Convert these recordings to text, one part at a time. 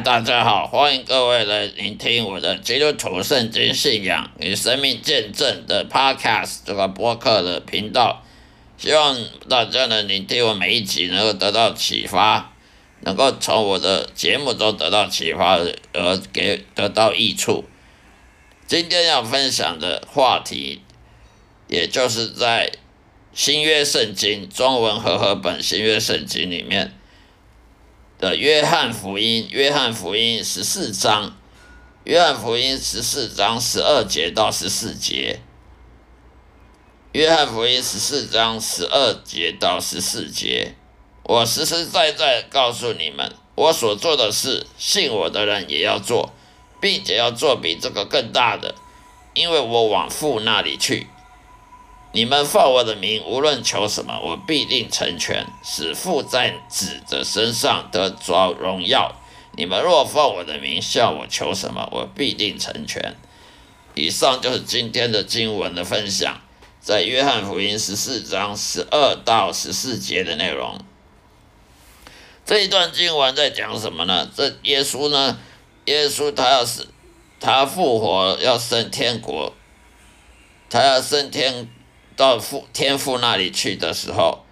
大家好，欢迎各位来聆听我的基督徒圣经信仰与生命见证的 Podcast 这个播客的频道。希望大家能聆听我每一集，能够得到启发，能够从我的节目中得到启发，而给得到益处。今天要分享的话题，也就是在新约圣经中文和合本新约圣经里面。的约翰福音，约翰福音十四章，约翰福音十四章十二节到十四节，约翰福音十四章十二节到十四节，我实实在在告诉你们，我所做的事，信我的人也要做，并且要做比这个更大的，因为我往父那里去。你们奉我的名，无论求什么，我必定成全，使父在子的身上得着荣耀。你们若奉我的名向我求什么，我必定成全。以上就是今天的经文的分享，在约翰福音十四章十二到十四节的内容。这一段经文在讲什么呢？这耶稣呢？耶稣他要是他复活要升天国，他要升天。到父天父那里去的时候，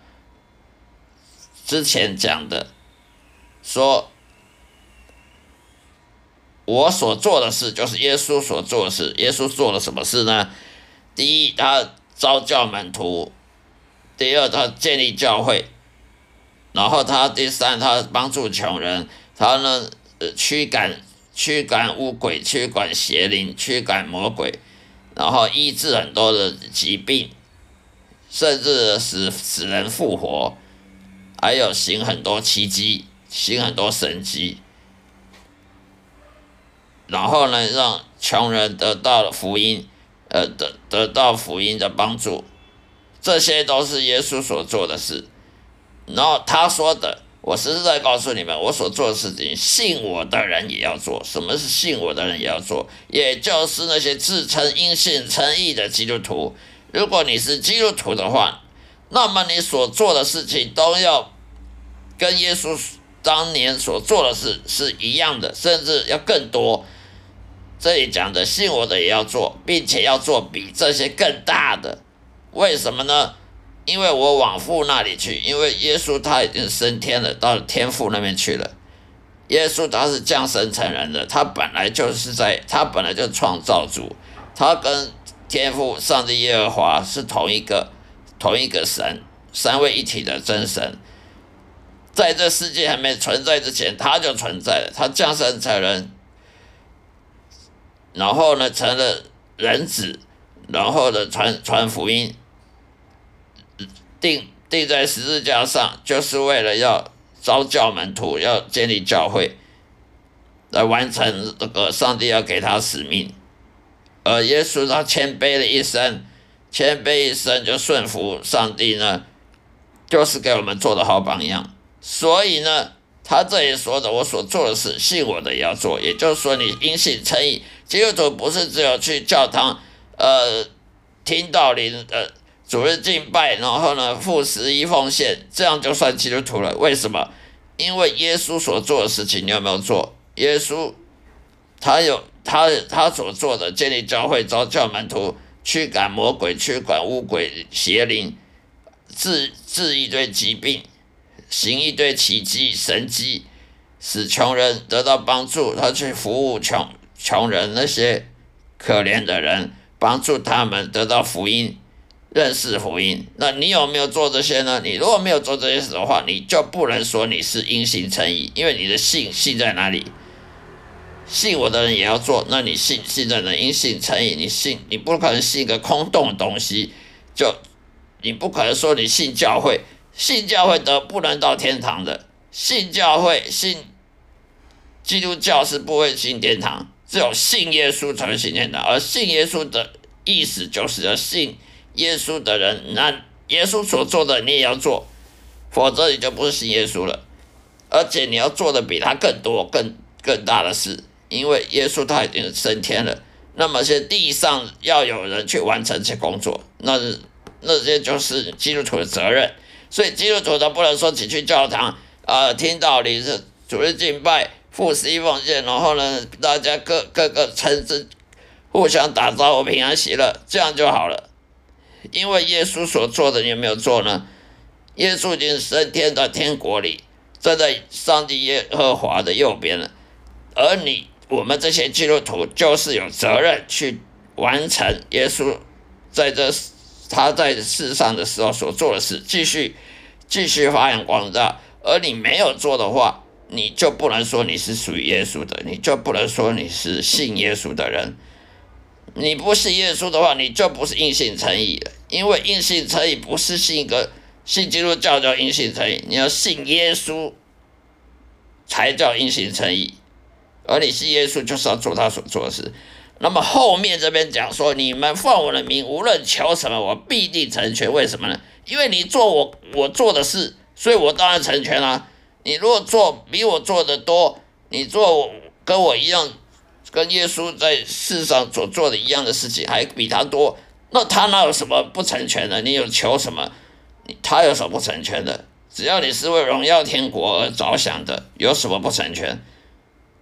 之前讲的说，我所做的事就是耶稣所做的事。耶稣做了什么事呢？第一，他招教门徒；第二，他建立教会；然后他第三，他帮助穷人；他呢，驱赶驱赶污鬼，驱赶邪灵，驱赶魔鬼，然后医治很多的疾病。甚至使使人复活，还有行很多奇迹，行很多神迹，然后呢，让穷人得到了福音，呃，得得到福音的帮助，这些都是耶稣所做的事。然后他说的，我实实在告诉你们，我所做的事情，信我的人也要做。什么是信我的人也要做？也就是那些自称因信称义的基督徒。如果你是基督徒的话，那么你所做的事情都要跟耶稣当年所做的事是一样的，甚至要更多。这里讲的信我的也要做，并且要做比这些更大的。为什么呢？因为我往父那里去，因为耶稣他已经升天了，到天父那边去了。耶稣他是降生成人的，他本来就是在，他本来就创造主，他跟。天赋上帝耶和华是同一个同一个神，三位一体的真神，在这世界还没存在之前，他就存在了。他降生成人，然后呢成了人子，然后呢传传福音，钉钉在十字架上，就是为了要招教门徒，要建立教会，来完成这个上帝要给他使命。呃耶稣他谦卑了一生，谦卑一生就顺服上帝呢，就是给我们做的好榜样。所以呢，他这里说的，我所做的事，信我的也要做。也就是说，你因信称义，基督徒不是只有去教堂，呃，听道理，呃，主日敬拜，然后呢，付十一奉献，这样就算基督徒了。为什么？因为耶稣所做的事情，你有没有做？耶稣他有。他他所做的建立教会、招教门徒、驱赶魔鬼、驱赶污鬼、邪灵、治治一堆疾病、行一堆奇迹神迹，使穷人得到帮助。他去服务穷穷人那些可怜的人，帮助他们得到福音、认识福音。那你有没有做这些呢？你如果没有做这些事的话，你就不能说你是因信称义，因为你的信信在哪里？信我的人也要做，那你信信的人因信成义，你信你不可能信一个空洞的东西，就你不可能说你信教会，信教会得不能到天堂的，信教会信基督教是不会进天堂，只有信耶稣才会进天堂，而信耶稣的意思就是要信耶稣的人，那耶稣所做的你也要做，否则你就不是信耶稣了，而且你要做的比他更多、更更大的事。因为耶稣他已经升天了，那么些地上要有人去完成这些工作，那那些就是基督徒的责任。所以基督徒他不能说只去教堂啊，听道理是主日敬拜、付十一奉献，然后呢，大家各各个城市互相打招呼，平安喜乐，这样就好了。因为耶稣所做的，你有没有做呢？耶稣已经升天到天国里，站在上帝耶和华的右边了。而你，我们这些基督徒，就是有责任去完成耶稣在这他在世上的时候所做的事，继续继续发扬光大。而你没有做的话，你就不能说你是属于耶稣的，你就不能说你是信耶稣的人。你不信耶稣的话，你就不是硬信诚意了。因为硬信诚意不是信一个信基督教叫硬信诚意，你要信耶稣才叫硬信诚意。而你是耶稣，就是要做他所做的事。那么后面这边讲说，你们奉我的名，无论求什么，我必定成全。为什么呢？因为你做我我做的事，所以我当然成全了。你如果做比我做的多，你做跟我一样。跟耶稣在世上所做的一样的事情，还比他多，那他哪有什么不成全的？你有求什么？他有什么不成全的？只要你是为荣耀天国而着想的，有什么不成全？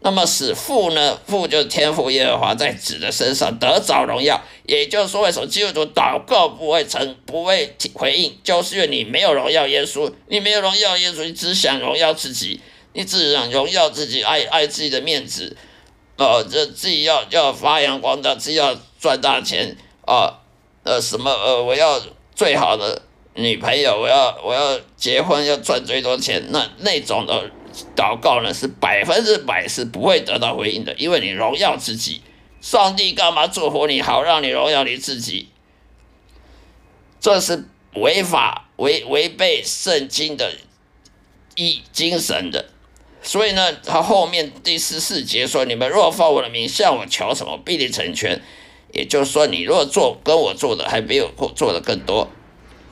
那么使父呢？父就是天父耶和华在子的身上得着荣耀，也就是说，为什么基督徒祷告不会成，不会回应，就是因为你没有荣耀耶稣，你没有荣耀耶稣，你只想荣耀自己，你只想荣耀自己，爱爱自己的面子。呃，这自己要要发扬光大，自己要赚大钱啊，呃，什么呃，我要最好的女朋友，我要我要结婚，要赚最多钱，那那种的祷告呢，是百分之百是不会得到回应的，因为你荣耀自己，上帝干嘛祝福你好，让你荣耀你自己？这是违法违违背圣经的一精神的。所以呢，他后面第十四节说：“你们若奉我的名向我求什么，必定成全。”也就是说，你若做跟我做的还没有做做的更多，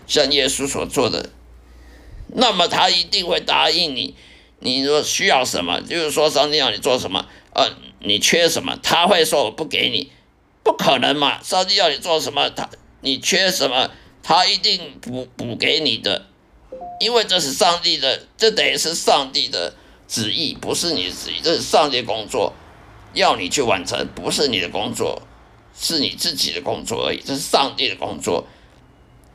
像耶稣所做的，那么他一定会答应你。你若需要什么，就是说上帝要你做什么，呃，你缺什么，他会说我不给你，不可能嘛？上帝要你做什么，他你缺什么，他一定补补给你的，因为这是上帝的，这等于是上帝的。旨意不是你的旨意，这是上帝工作，要你去完成，不是你的工作，是你自己的工作而已。这是上帝的工作，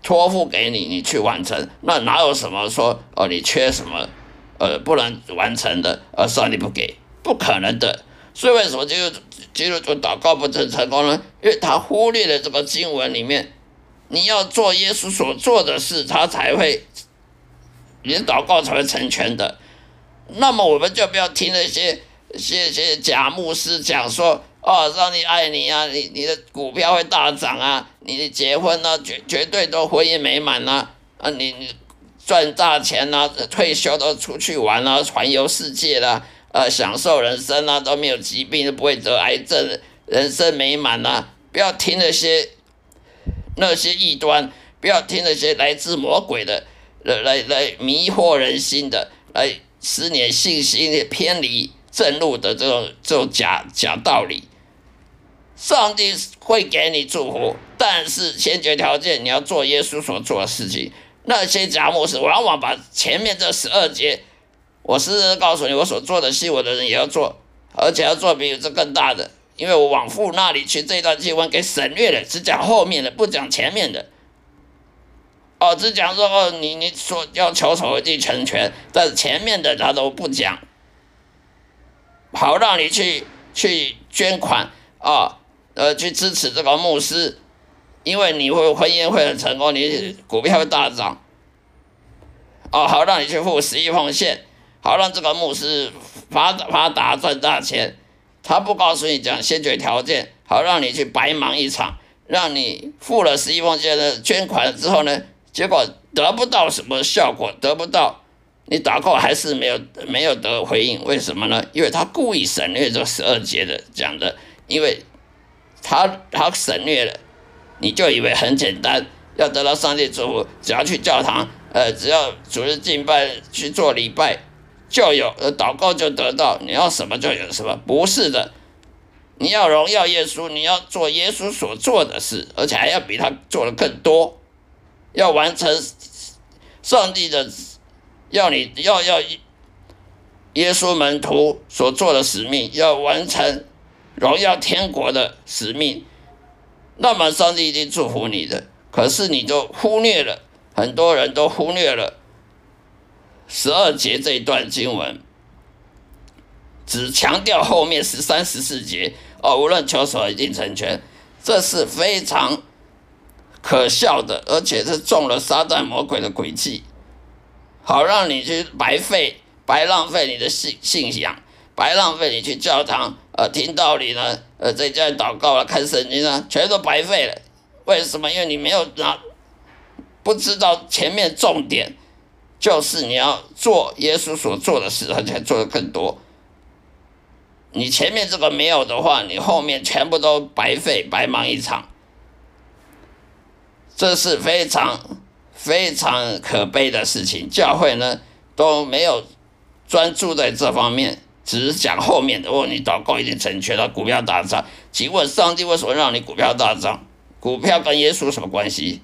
托付给你，你去完成。那哪有什么说哦，你缺什么，呃，不能完成的，而上帝不给，不可能的。所以为什么就基督徒祷告不成成功呢？因为他忽略了这个经文里面，你要做耶稣所做的事，他才会，你祷告才会成全的。那么我们就不要听那些些些假牧师讲说，哦，上帝爱你啊，你你的股票会大涨啊，你的结婚呢绝绝对都婚姻美满呐，啊，你你赚大钱啦，退休都出去玩啊，环游世界啦，呃，享受人生啊，都没有疾病，都不会得癌症，人生美满呐，不要听那些那些异端，不要听那些来自魔鬼的，来来来迷惑人心的，来。使你信心偏离正路的这种这种假假道理，上帝会给你祝福，但是先决条件你要做耶稣所做的事情。那些假牧师往往把前面这十二节，我是告诉你，我所做的信我的人也要做，而且要做比这更大的，因为我往父那里去这段经文给省略了，只讲后面的，不讲前面的。哦，只讲说哦，你你说要求守地成全，但是前面的他都不讲，好让你去去捐款啊，呃，去支持这个牧师，因为你会婚姻会很成功，你股票会大涨，哦，好让你去付十亿奉献，好让这个牧师发发达赚大钱，他不告诉你讲先决条件，好让你去白忙一场，让你付了十亿奉献的捐款之后呢？结果得不到什么效果，得不到，你祷告还是没有没有得回应，为什么呢？因为他故意省略这十二节的讲的，因为他他省略了，你就以为很简单，要得到上帝祝福，只要去教堂，呃，只要主日敬拜去做礼拜就有，呃，祷告就得到，你要什么就有什么，不是的，你要荣耀耶稣，你要做耶稣所做的事，而且还要比他做的更多。要完成上帝的，要你要要耶稣门徒所做的使命，要完成荣耀天国的使命，那么上帝一定祝福你的。可是你就忽略了，很多人都忽略了十二节这一段经文，只强调后面十三、十四节哦，无论求什么一定成全，这是非常可笑的，而且是中了撒旦魔鬼的诡计，好让你去白费。白浪费你的信信仰，白浪费你去教堂，呃，听道理呢，呃，在家祷告啊，看圣经啊，全都白费了。为什么？因为你没有拿，不知道前面重点就是你要做耶稣所做的事，而且做的更多。你前面这个没有的话，你后面全部都白费，白忙一场。这是非常非常可悲的事情。教会呢都没有。专注在这方面，只是讲后面的。哦，你祷告一定成全了，股票大涨。请问上帝为什么让你股票大涨？股票跟耶稣什么关系？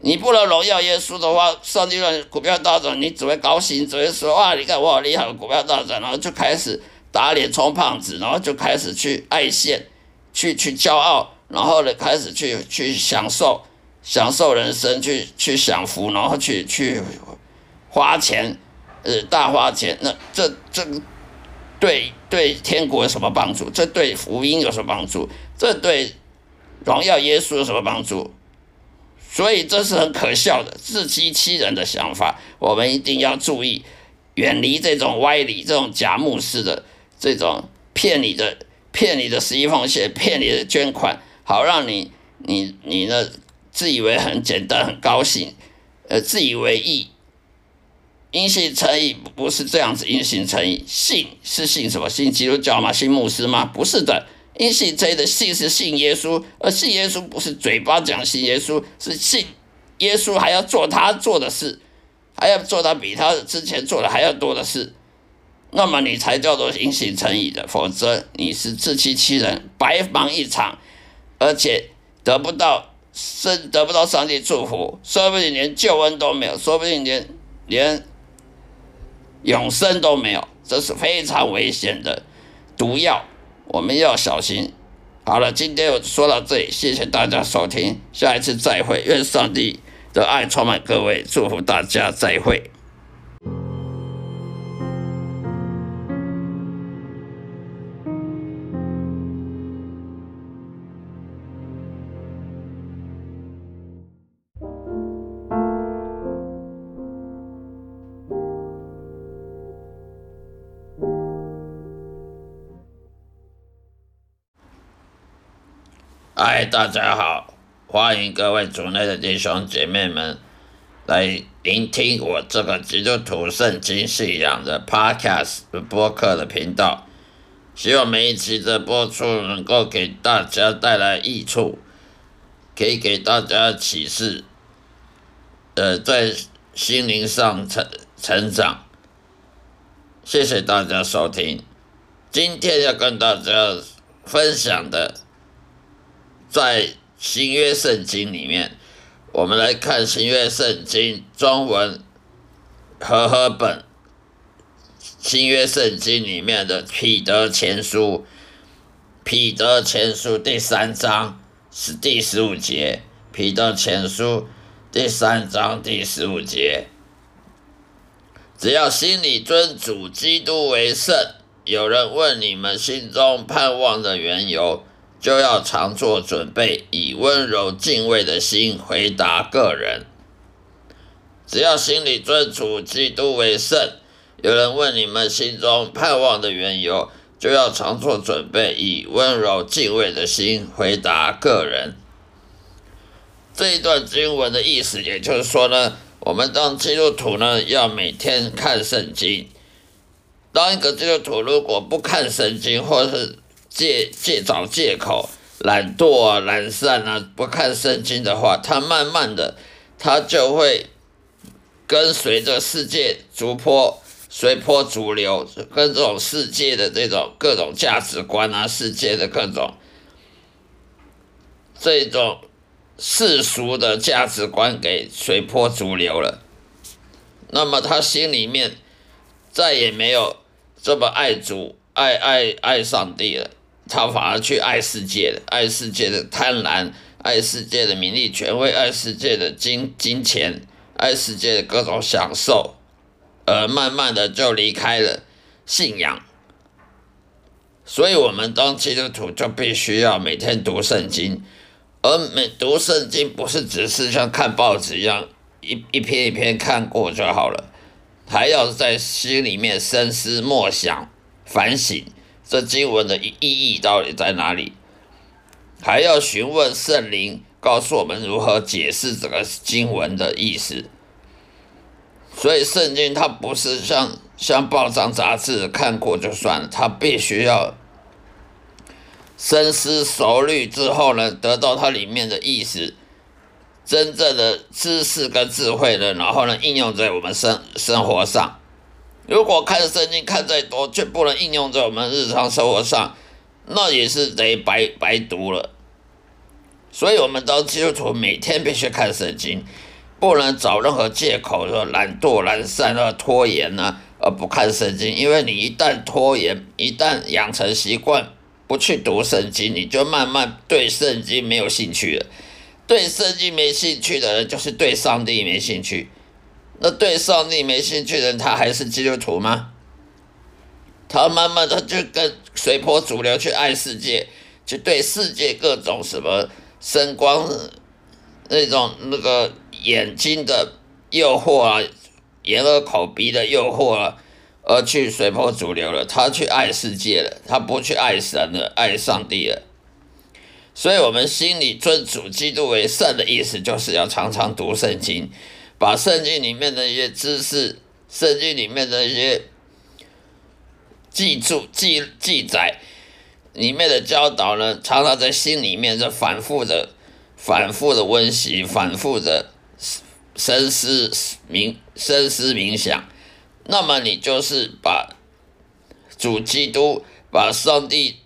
你不能荣耀耶稣的话，上帝让股票大涨，你只会高兴，只会说哇，你看我好厉害，股票大涨，然后就开始打脸充胖子，然后就开始去爱现，去去骄傲，然后呢开始去去享受享受人生，去去享福，然后去去花钱。呃，大花钱，那这这对对天国有什么帮助？这对福音有什么帮助？这对荣耀耶稣有什么帮助？所以这是很可笑的自欺欺人的想法。我们一定要注意，远离这种歪理，这种假牧师的这种骗你的、骗你的十一奉献、骗你的捐款，好让你你你呢自以为很简单、很高兴，呃，自以为意。因信成义不是这样子，因信成义，信是信什么？信基督教吗？信牧师吗？不是的，因信诚意的信是信耶稣，而信耶稣不是嘴巴讲信耶稣，是信耶稣还要做他做的事，还要做他比他之前做的还要多的事，那么你才叫做因信成义的，否则你是自欺欺人，白忙一场，而且得不到生得不到上帝祝福，说不定连救恩都没有，说不定连连。永生都没有，这是非常危险的毒药，我们要小心。好了，今天我说到这里，谢谢大家收听，下一次再会，愿上帝的爱充满各位，祝福大家，再会。嗨，大家好，欢迎各位族内的弟兄姐妹们来聆听我这个基督徒圣经信仰的 Podcast 播客的频道。希望每一期的播出能够给大家带来益处，可以给大家启示，呃，在心灵上成成长。谢谢大家收听，今天要跟大家分享的。在新约圣经里面，我们来看新约圣经中文和合本新约圣经里面的彼得前书，彼得前书第三章是第十五节，彼得前书第三章第十五节，只要心里尊主基督为圣，有人问你们心中盼望的缘由。就要常做准备，以温柔敬畏的心回答个人。只要心里尊主基督为圣，有人问你们心中盼望的缘由，就要常做准备，以温柔敬畏的心回答个人。这一段经文的意思，也就是说呢，我们当基督徒呢，要每天看圣经。当一个基督徒如果不看圣经，或是借借找借口，懒惰啊、懒散啊，不看圣经的话，他慢慢的，他就会跟随着世界逐波随波逐流，跟这种世界的这种各种价值观啊，世界的各种这种世俗的价值观给随波逐流了。那么他心里面再也没有这么爱主、爱爱爱上帝了，他反而去爱世界的，爱世界的贪婪，爱世界的名利权威，爱世界的金金钱，爱世界的各种享受，而慢慢的就离开了信仰。所以，我们当基督徒就必须要每天读圣经，而每读圣经不是只是像看报纸一样一一篇一篇看过就好了，还要在心里面深思默想、反省这经文的意义到底在哪里，还要询问圣灵，告诉我们如何解释这个经文的意思。所以，圣经它不是像像报章杂志看过就算了，它必须要。深思熟虑之后呢，得到它里面的意思，真正的知识跟智慧呢，然后呢应用在我们生生活上。如果看圣经看再多，却不能应用在我们日常生活上，那也是得白白读了。所以，我们当基督徒每天必须看圣经，不能找任何借口说懒惰、懒散啊、拖延呢，而不看圣经。因为你一旦拖延，一旦养成习惯。不去读圣经，你就慢慢对圣经没有兴趣了。对圣经没兴趣的人，就是对上帝没兴趣。那对上帝没兴趣的人，他还是基督徒吗？他慢慢的就跟随波逐流去爱世界，去对世界各种什么声光那种那个眼睛的诱惑啊，眼耳口鼻的诱惑啊。而去随波逐流了，他去爱世界了，他不去爱神了，爱上帝了。所以，我们心里尊主基督为圣的意思，就是要常常读圣经，把圣经里面的一些知识、圣经里面的一些记住、记记载里面的教导呢，常常在心里面，在反复的、反复的温习，反复的深思冥、深思冥想。那么你就是把主基督、把上帝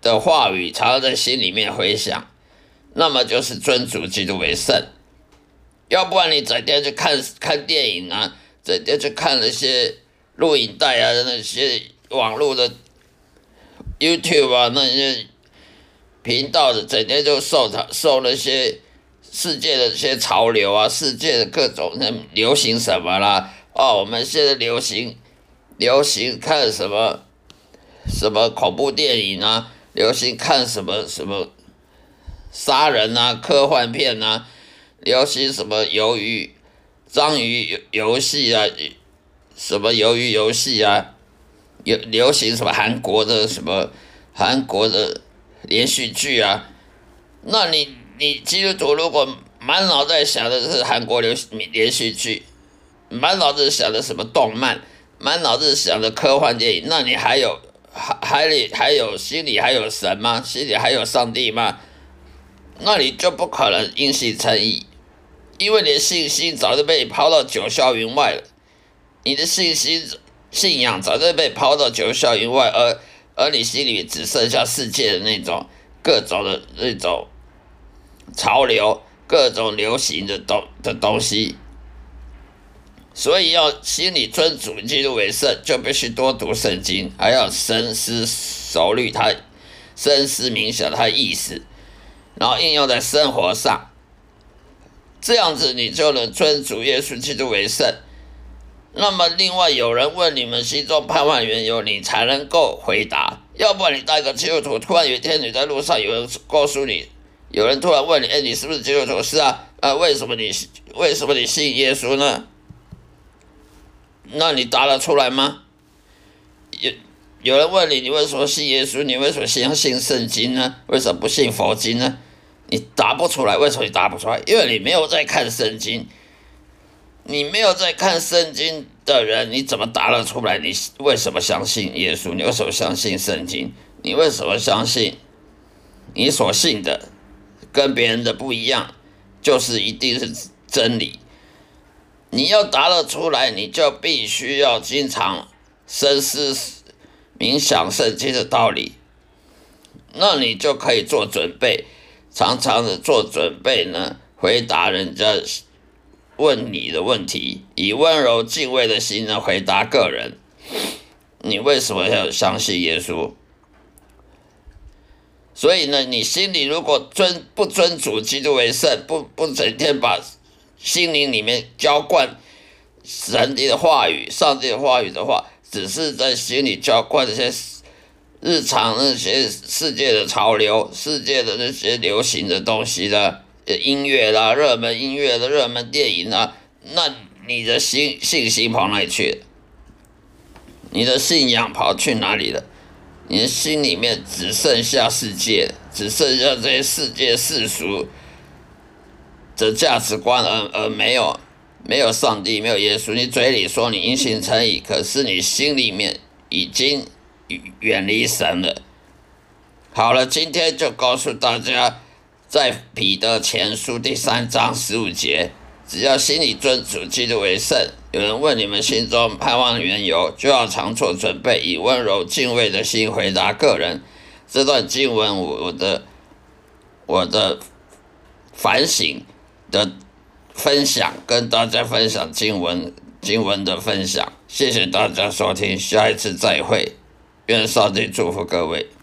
的话语常常在心里面回想，那么就是尊主基督为圣。要不然你整天去看看电影啊，整天去看那些录影带啊，那些网络的 YouTube 啊那些频道的，整天就受他受那些世界的一些潮流啊，世界的各种那流行什么啦。哦，我们现在流行流行看什么什么恐怖电影啊？流行看什么什么杀人啊、科幻片啊？流行什么鱿鱼章鱼游游戏啊？什么鱿鱼游戏啊？有流行什么韩国的什么韩国的连续剧啊？那你你基督徒如果满脑袋想的是韩国流连续剧？满脑子想的什么动漫，满脑子想的科幻电影，那你还有还还里还有心里还有神吗？心里还有上帝吗？那你就不可能因信称义，因为你的信心早就被抛到九霄云外了。你的信心信仰早就被抛到九霄云外，而而你心里只剩下世界的那种各种的那种潮流，各种流行的东的东西。所以要心里尊主基督为圣，就必须多读圣经，还要深思熟虑它，深思冥想它意思，然后应用在生活上。这样子你就能尊主耶稣基督为圣。那么，另外有人问你们心中盼望缘由，你才能够回答。要不然你当个基督徒，突然有一天你在路上，有人告诉你，有人突然问你，哎，你是不是基督徒？是啊，啊，为什么你为什么你信耶稣呢？那你答得出来吗？有有人问你，你为什么信耶稣？你为什么相信圣经呢？为什么不信佛经呢？你答不出来，为什么你答不出来？因为你没有在看圣经。你没有在看圣经的人，你怎么答得出来？你为什么相信耶稣？你为什么相信圣经？你为什么相信你所信的跟别人的不一样，就是一定是真理？你要答得出来，你就必须要经常深思冥想圣经的道理，那你就可以做准备，常常的做准备呢，回答人家问你的问题，以温柔敬畏的心呢回答个人。你为什么要相信耶稣？所以呢，你心里如果尊不尊主基督为圣，不不整天把心灵里面浇灌神的话语、上帝的话语的话，只是在心里浇灌这些日常那些世界的潮流、世界的那些流行的东西的音乐啦、热门音乐的热门电影啊，那你的心信心跑哪里去了？你的信仰跑去哪里了？你的心里面只剩下世界，只剩下这些世界世俗的价值观，而而没有没有上帝，没有耶稣。你嘴里说你因信称义，可是你心里面已经远离神了。好了，今天就告诉大家，在彼得前书第三章十五节，只要心里尊主基督为圣。有人问你们心中盼望缘由，就要常做准备，以温柔敬畏的心回答个人。这段经文，我的我的反省的分享，跟大家分享经文经文的分享。谢谢大家收听，下一次再会，愿上帝祝福各位。